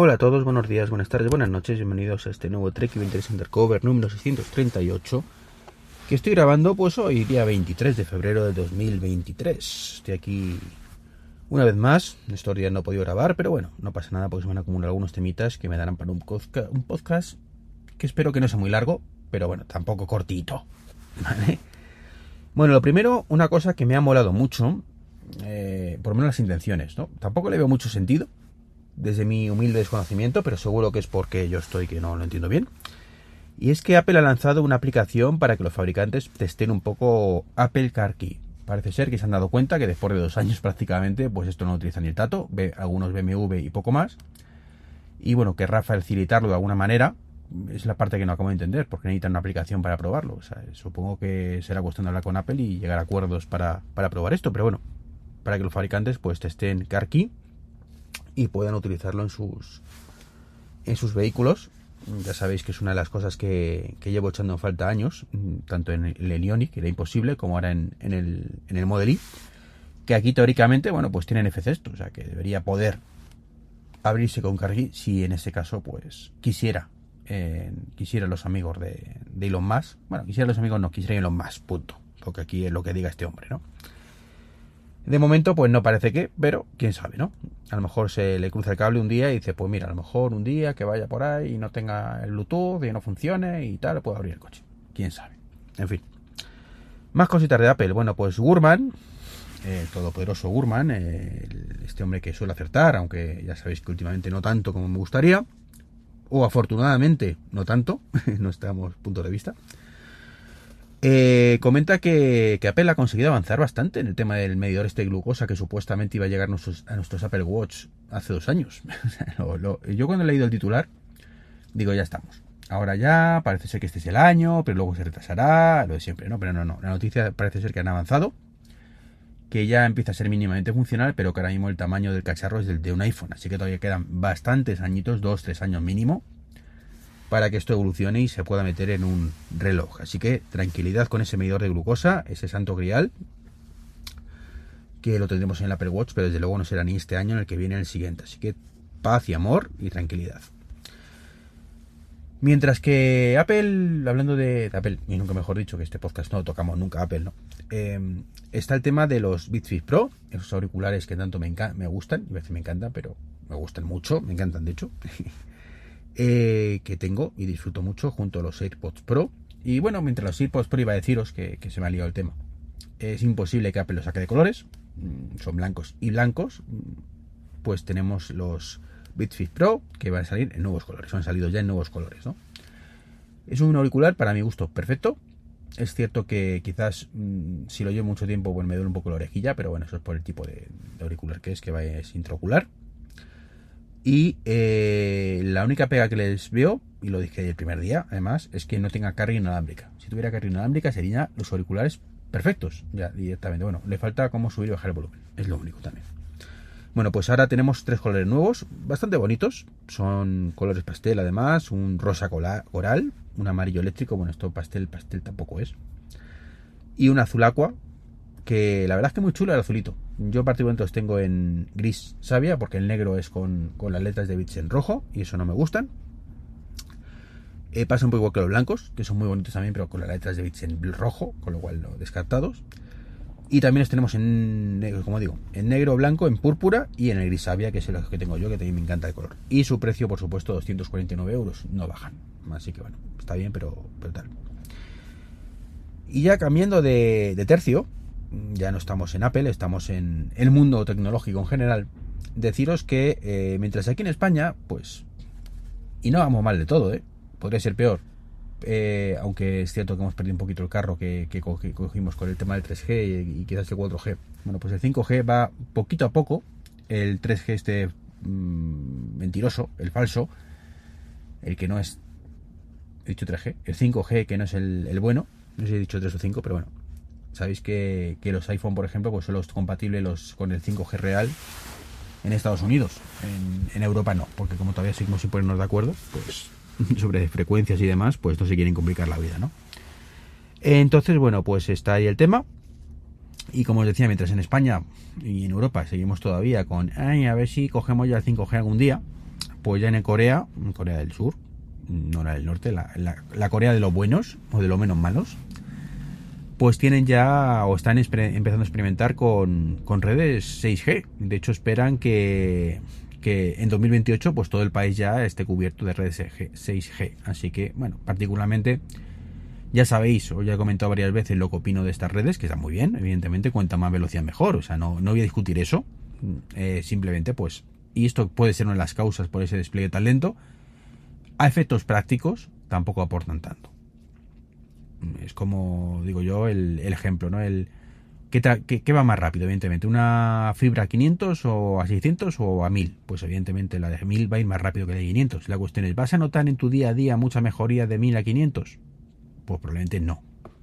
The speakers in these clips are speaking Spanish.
Hola a todos, buenos días, buenas tardes, buenas noches, bienvenidos a este nuevo Trek Interest Undercover número 638 que estoy grabando pues hoy día 23 de febrero de 2023. Estoy aquí una vez más, estos días no he podido grabar, pero bueno, no pasa nada porque se van a acumular algunos temitas que me darán para un podcast que espero que no sea muy largo, pero bueno, tampoco cortito. ¿Vale? Bueno, lo primero, una cosa que me ha molado mucho, eh, por lo menos las intenciones, ¿no? Tampoco le veo mucho sentido, desde mi humilde desconocimiento, pero seguro que es porque yo estoy que no lo entiendo bien. Y es que Apple ha lanzado una aplicación para que los fabricantes testen un poco Apple Car Key. Parece ser que se han dado cuenta que después de dos años prácticamente, pues esto no utiliza ni el tato, ve algunos BMW y poco más. Y bueno, querrá facilitarlo de alguna manera. Es la parte que no acabo de entender, porque necesitan una aplicación para probarlo. Supongo que será cuestión de hablar con Apple y llegar a acuerdos para, para probar esto. Pero bueno, para que los fabricantes pues testen Car Key y puedan utilizarlo en sus, en sus vehículos. Ya sabéis que es una de las cosas que, llevo echando en falta años, tanto en el Ioniq, que era imposible, como ahora en, el, en el Model I, que aquí teóricamente, bueno, pues tienen NFC esto, o sea que debería poder abrirse con Cargi si en ese caso, pues quisiera, eh, quisiera los amigos de, de Elon Musk, bueno, quisiera los amigos, no, quisiera Elon Musk, punto, porque aquí es lo que diga este hombre, ¿no? De momento, pues no parece que, pero quién sabe, ¿no? A lo mejor se le cruza el cable un día y dice, pues mira, a lo mejor un día que vaya por ahí y no tenga el Bluetooth y no funcione y tal, puedo abrir el coche. Quién sabe. En fin. Más cositas de Apple. Bueno, pues Gurman, el todopoderoso Gurman, este hombre que suele acertar, aunque ya sabéis que últimamente no tanto como me gustaría, o afortunadamente no tanto, no estamos punto de vista. Eh, comenta que, Apple ha conseguido avanzar bastante en el tema del medidor este de glucosa que supuestamente iba a llegar a nuestros Apple Watch hace dos años. yo cuando he leído el titular, digo, ya estamos. Ahora ya, parece ser que este es el año, pero luego se retrasará, lo de siempre, ¿no? Pero no, no. La noticia parece ser que han avanzado, que ya empieza a ser mínimamente funcional, pero que ahora mismo el tamaño del cacharro es del de un iPhone. Así que todavía quedan bastantes añitos, dos, tres años mínimo, para que esto evolucione y se pueda meter en un reloj. Así que tranquilidad con ese medidor de glucosa, ese santo grial, que lo tendremos en el Apple Watch, pero desde luego no será ni este año en el que viene el siguiente. Así que paz y amor y tranquilidad. Mientras que Apple, hablando de, Apple, y nunca mejor dicho que este podcast no tocamos nunca Apple, ¿no? Em, está el tema de los Beats Fit Pro, esos auriculares que tanto me, me gustan, a veces me encantan, pero me gustan mucho, me encantan de hecho. Eh, que tengo y disfruto mucho junto a los AirPods Pro. Y bueno, mientras los AirPods Pro iba a deciros que, se me ha liado el tema. Es imposible que Apple los saque de colores, mm, son blancos y blancos. Mm, pues tenemos los Fit Pro que van a salir en nuevos colores, han salido ya en nuevos colores, ¿no? Es un auricular para mi gusto perfecto. Es cierto que quizás mm, si lo llevo mucho tiempo, pues me duele un poco la orejilla, pero bueno, eso es por el tipo de, auricular que es, que va es intraocular. Y eh, la única pega que les veo, y lo dije el primer día, además, es que no tenga carga inalámbrica. Si tuviera carga inalámbrica serían los auriculares perfectos, ya directamente. Bueno, le falta cómo subir y bajar el volumen, es lo único también. Bueno, pues ahora tenemos tres colores nuevos, bastante bonitos. Son colores pastel además, un rosa coral, un amarillo eléctrico, bueno, esto pastel, pastel tampoco es. Y un azul aqua, que la verdad es que muy chulo el azulito. Yo particularmente los tengo en gris sabia porque el negro es con, las letras de bits en rojo y eso no me gustan. Eh, pasa un poco igual que los blancos, que son muy bonitos también, pero con las letras de bits en rojo, con lo cual no descartados. Y también los tenemos en negro, como digo, en negro, blanco, en púrpura y en el gris sabia, que es el que tengo yo, que también me encanta el color. Y su precio, por supuesto, 249 euros, no bajan. Así que bueno, está bien, pero, pero tal. Y ya cambiando de tercio, ya no estamos en Apple, estamos en el mundo tecnológico en general, deciros que eh, mientras aquí en España, pues, y no vamos mal de todo, ¿eh? podría ser peor, eh, aunque es cierto que hemos perdido un poquito el carro que, cogimos con el tema del 3G y, quizás el 4G. Bueno, pues el 5G va poquito a poco, el 3G este mm, mentiroso, el falso, el que no es, he dicho 3G, el 5G que no es el, el bueno, no sé si he dicho 3 o 5, pero bueno, Sabéis que, los iPhone, por ejemplo, pues solo es compatible los, con el 5G real en Estados Unidos. En, Europa no, porque como todavía seguimos sin ponernos de acuerdo, pues sobre frecuencias y demás, pues no se quieren complicar la vida, ¿no? Entonces, bueno, pues está ahí el tema. Y como os decía, mientras en España y en Europa seguimos todavía con, a ver si cogemos ya el 5G algún día, pues ya en Corea, en Corea del Sur, no la del norte, la, Corea de los buenos o de los menos malos, pues tienen ya o están empezando a experimentar con, con, redes 6G. De hecho, esperan que, que, en 2028 pues todo el país ya esté cubierto de redes 6G. Así que, bueno, particularmente ya sabéis, os ya he comentado varias veces lo que opino de estas redes, que está muy bien, evidentemente, cuanta más velocidad mejor, o sea, no, no voy a discutir eso, eh, simplemente pues, y esto puede ser una de las causas por ese despliegue tan lento, a efectos prácticos tampoco aportan tanto. Es como digo yo el, ejemplo, ¿no? El, ¿qué, ¿qué, va más rápido, evidentemente? ¿Una fibra a 500 o a 600 o a 1000? Pues evidentemente la de 1000 va a ir más rápido que la de 500. La cuestión es, ¿vas a notar en tu día a día mucha mejoría de 1000 a 500? Pues probablemente no.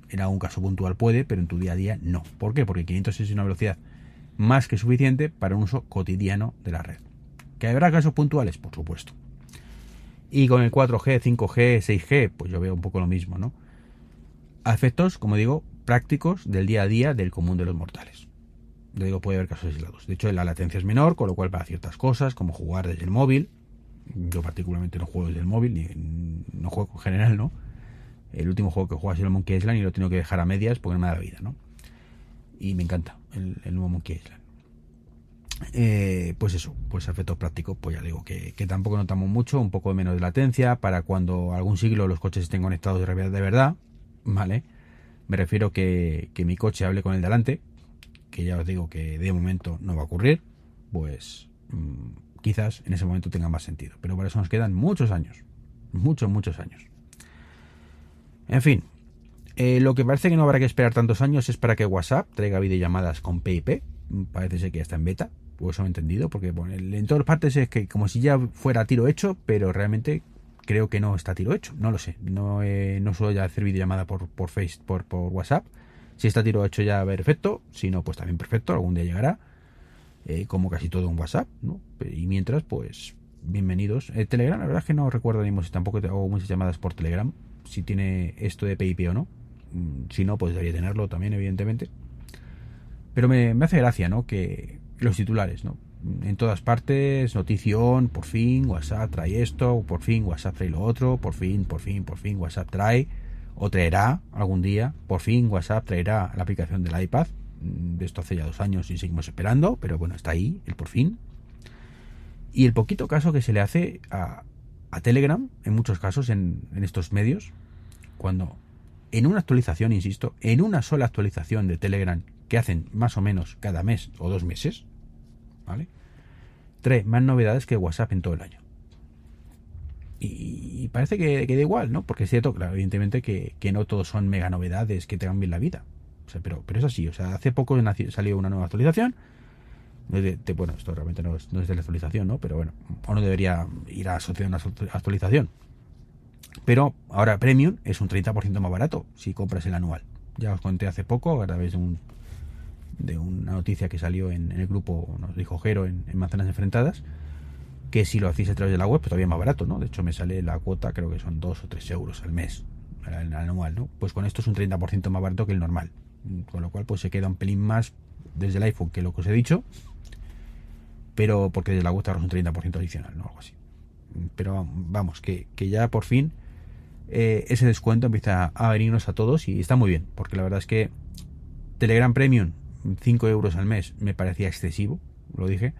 En algún caso puntual puede, pero en tu día a día no. ¿Por qué? Porque 500 es una velocidad más que suficiente para un uso cotidiano de la red. ¿Que habrá casos puntuales? Por supuesto. Y con el 4G, 5G, 6G, pues yo veo un poco lo mismo, ¿no? A efectos, como digo, prácticos del día a día del común de los mortales. Yo digo, puede haber casos aislados. De hecho, la latencia es menor, con lo cual para ciertas cosas, como jugar desde el móvil, yo particularmente no juego desde el móvil, ni, no juego en general, ¿no? El último juego que juego ha el Monkey Island y lo tengo que dejar a medias porque no me da la vida, ¿no? Y me encanta el, nuevo Monkey Island. Eh, pues eso, pues efectos prácticos, pues ya digo que, tampoco notamos mucho, un poco menos de latencia para cuando algún siglo los coches estén conectados de de verdad, ¿vale? Me refiero que, que mi coche hable con el delante, que ya os digo que de momento no va a ocurrir, pues mm, quizás en ese momento tenga más sentido. Pero para eso nos quedan muchos años, muchos, muchos años. En fin, eh, lo que parece que no habrá que esperar tantos años es para que WhatsApp traiga videollamadas con PIP. Parece ser que ya está en beta, pues eso he entendido, porque en todas partes es que como si ya fuera tiro hecho, pero realmente creo que no está tiro hecho, no lo sé. No, no suelo ya hacer videollamada por, por, face, por, por WhatsApp. Si está tiro hecho ya perfecto, si no, pues también perfecto, algún día llegará. Eh, como casi todo en WhatsApp, ¿no? Y mientras, pues, bienvenidos. Eh, Telegram, la verdad es que no recuerdo ni si tampoco hago muchas llamadas por Telegram si tiene esto de PIP o no. Mm, si no, pues debería tenerlo también, evidentemente. Pero me, hace gracia, ¿no? Que los titulares, ¿no? En todas partes, notición, por fin WhatsApp trae esto, por fin WhatsApp trae lo otro, por fin, por fin, por fin WhatsApp trae, o traerá algún día, por fin WhatsApp traerá la aplicación del iPad. Mm, de esto hace ya dos años y seguimos esperando, pero bueno, está ahí, el por fin. Y el poquito caso que se le hace a, a Telegram, en muchos casos, en, estos medios, cuando en una actualización, insisto, en una sola actualización de Telegram que hacen más o menos cada mes o dos meses, ¿vale? Trae más novedades que WhatsApp en todo el año. Y, parece que, da igual, ¿no? Porque es cierto, claro, evidentemente que, no todos son mega novedades que te bien la vida. pero, es así, o sea, hace poco salió una nueva actualización bueno, esto realmente no es, de la actualización, ¿no? Pero bueno, uno debería ir a asociar una actualización. Pero ahora Premium es un 30% más barato si compras el anual. Ya os conté hace poco, a través de un de una noticia que salió en, el grupo, nos dijo Jero en, Manzanas Enfrentadas, que si lo hacéis a través de la web, pues todavía más barato, ¿no? De hecho, me sale la cuota, creo que son 2 o 3 euros al mes, el anual, ¿no? Pues con esto es un 30% más barato que el normal. Con lo cual, pues se queda un pelín más desde el iPhone que lo que os he dicho pero porque desde la web es un 30% adicional, ¿no? Algo así. Pero vamos, que, ya por fin eh, ese descuento empieza a venirnos a todos y está muy bien, porque la verdad es que Telegram Premium, 5 euros al mes, me parecía excesivo, lo dije.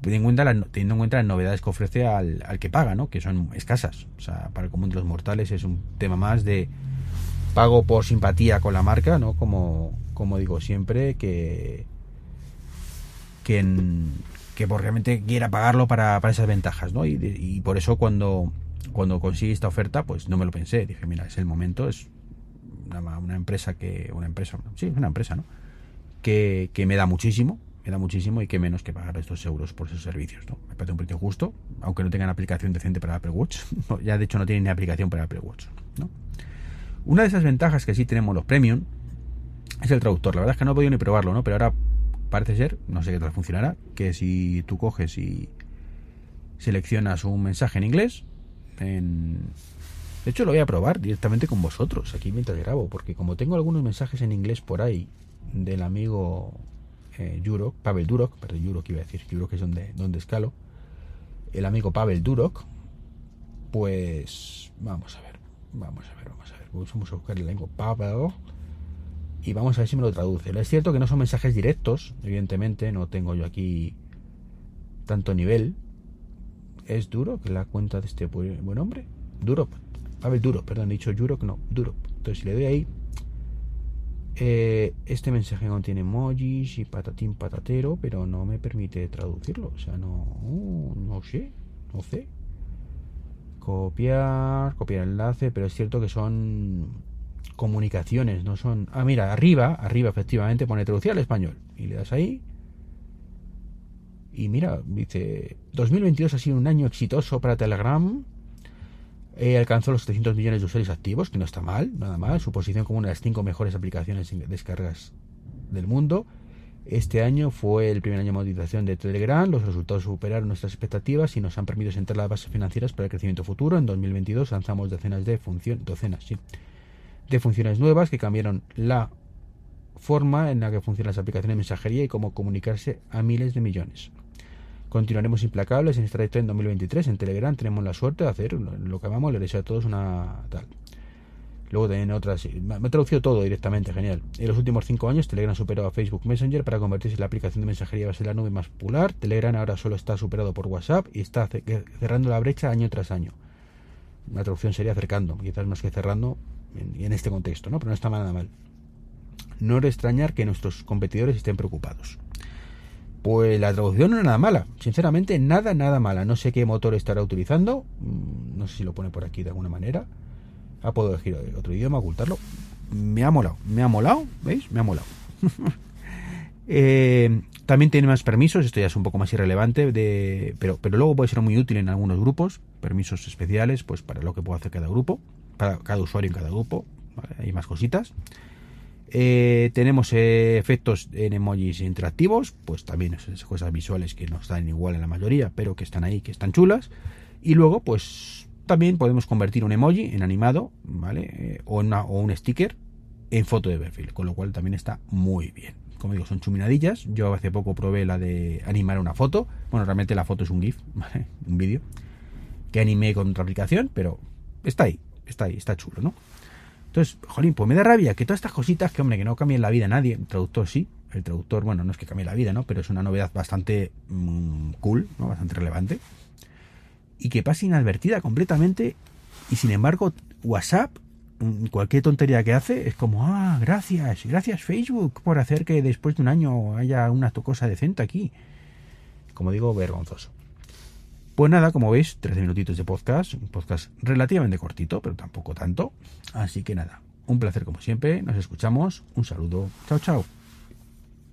Teniendo en cuenta, teniendo en cuenta las novedades que ofrece al, al, que paga, ¿no? Que son escasas. O sea, para el común de los mortales es un tema más de pago por simpatía con la marca, ¿no? Como, como digo siempre, que, que, que por realmente quiera pagarlo para, esas ventajas, ¿no? Y, por eso cuando, cuando esta oferta, pues no me lo pensé. Dije, mira, es el momento, es una, empresa que, una empresa, sí, una empresa, ¿no? Que, me da muchísimo, me da muchísimo y que menos que pagar estos euros por esos servicios, ¿no? Me parece un precio justo, aunque no tengan aplicación decente para Apple Watch. ya de hecho no tienen ni aplicación para Apple Watch, ¿no? Una de esas ventajas que sí tenemos los premium es el traductor. La verdad es que no he podido ni probarlo, ¿no? Pero ahora parece ser, no sé qué tal funcionará, que si tú coges y seleccionas un mensaje en inglés, en... de hecho lo voy a probar directamente con vosotros aquí mientras grabo, porque como tengo algunos mensajes en inglés por ahí del amigo eh, Pavel Durok, perdón, Jurok iba a decir, Jurok es donde, donde escalo, el amigo Pavel Durok, pues vamos a ver, vamos a ver, vamos a ver, vamos a buscar el lengua Pavel y vamos a ver si me lo traduce. Es cierto que no son mensajes directos, evidentemente, no tengo yo aquí tanto nivel. Es duro que la cuenta de este buen hombre. Duro, Pavel Duro, perdón, he dicho Duro, no, Duro. Entonces si le doy ahí, eh, este mensaje contiene emojis y patatín patatero, pero no me permite traducirlo. O sea, no, no sé, no sé. Copiar, copiar enlace, pero es cierto que son comunicaciones, no son... Ah, mira, arriba, arriba efectivamente pone traducir al español. Y le das ahí. Y mira, dice, 2022 ha sido un año exitoso para Telegram eh, alcanzó los 700 millones de usuarios activos, que no está mal, nada mal. Su posición como una de las cinco mejores aplicaciones en descargas del mundo. Este año fue el primer año de monetización de Telegram. Los resultados superaron nuestras expectativas y nos han permitido sentar las bases financieras para el crecimiento futuro. En 2022 lanzamos decenas de funciones, docenas, de funciones nuevas que cambiaron la forma en la que funcionan las aplicaciones de mensajería y cómo comunicarse a miles de millones. Continuaremos implacables en esta trayectoria en 2023. En Telegram tenemos la suerte de hacer lo que amamos, le deseo a todos una tal. Luego también otras. Me ha traducido todo directamente, genial. En los últimos cinco años, Telegram superó a Facebook Messenger para convertirse en la aplicación de mensajería base de la nube más popular. Telegram ahora solo está superado por WhatsApp y está cerrando la brecha año tras año. Una traducción sería acercando, quizás más que cerrando en, en este contexto, ¿no? Pero no está nada mal. No es extrañar que nuestros competidores estén preocupados. Pues la traducción no es nada mala, sinceramente nada, nada mala. No sé qué motor estará utilizando, mm, no sé si lo pone por aquí de alguna manera. Ha podido elegir otro idioma, ocultarlo. Me ha molado, me ha molado, ¿veis? Me ha molado. Eh, también tiene más permisos, esto ya es un poco más irrelevante, de, pero, pero luego puede ser muy útil en algunos grupos, permisos especiales, pues para lo que puede hacer cada grupo, para cada usuario en cada grupo, hay más cositas. Eh, tenemos eh, efectos en emojis interactivos, pues también esas cosas visuales que no están igual en la mayoría, pero que están ahí, que están chulas. Y luego, pues también podemos convertir un emoji en animado, ¿vale? Eh, o, o, un sticker en foto de perfil, con lo cual también está muy bien. Como digo, son chuminadillas. Yo hace poco probé la de animar una foto. Bueno, realmente la foto es un GIF, ¿vale? Un vídeo que animé con otra aplicación, pero está ahí, está ahí, está chulo, ¿no? Entonces, jolín, pues me da rabia que todas estas cositas, que hombre, que no cambien la vida a nadie, el traductor sí, el traductor, bueno, no es que cambie la vida, ¿no? Pero es una novedad bastante mm, cool, ¿no? Bastante relevante. Y que pase inadvertida completamente. Y sin embargo, WhatsApp, mm, cualquier tontería que hace, es como, ah, gracias, gracias Facebook por hacer que después de un año haya una cosa decente aquí. Como digo, vergonzoso. Pues nada, como veis, 13 minutitos de podcast, un podcast relativamente cortito, pero tampoco tanto. Así que nada, un placer como siempre, nos escuchamos, un saludo, chao chao.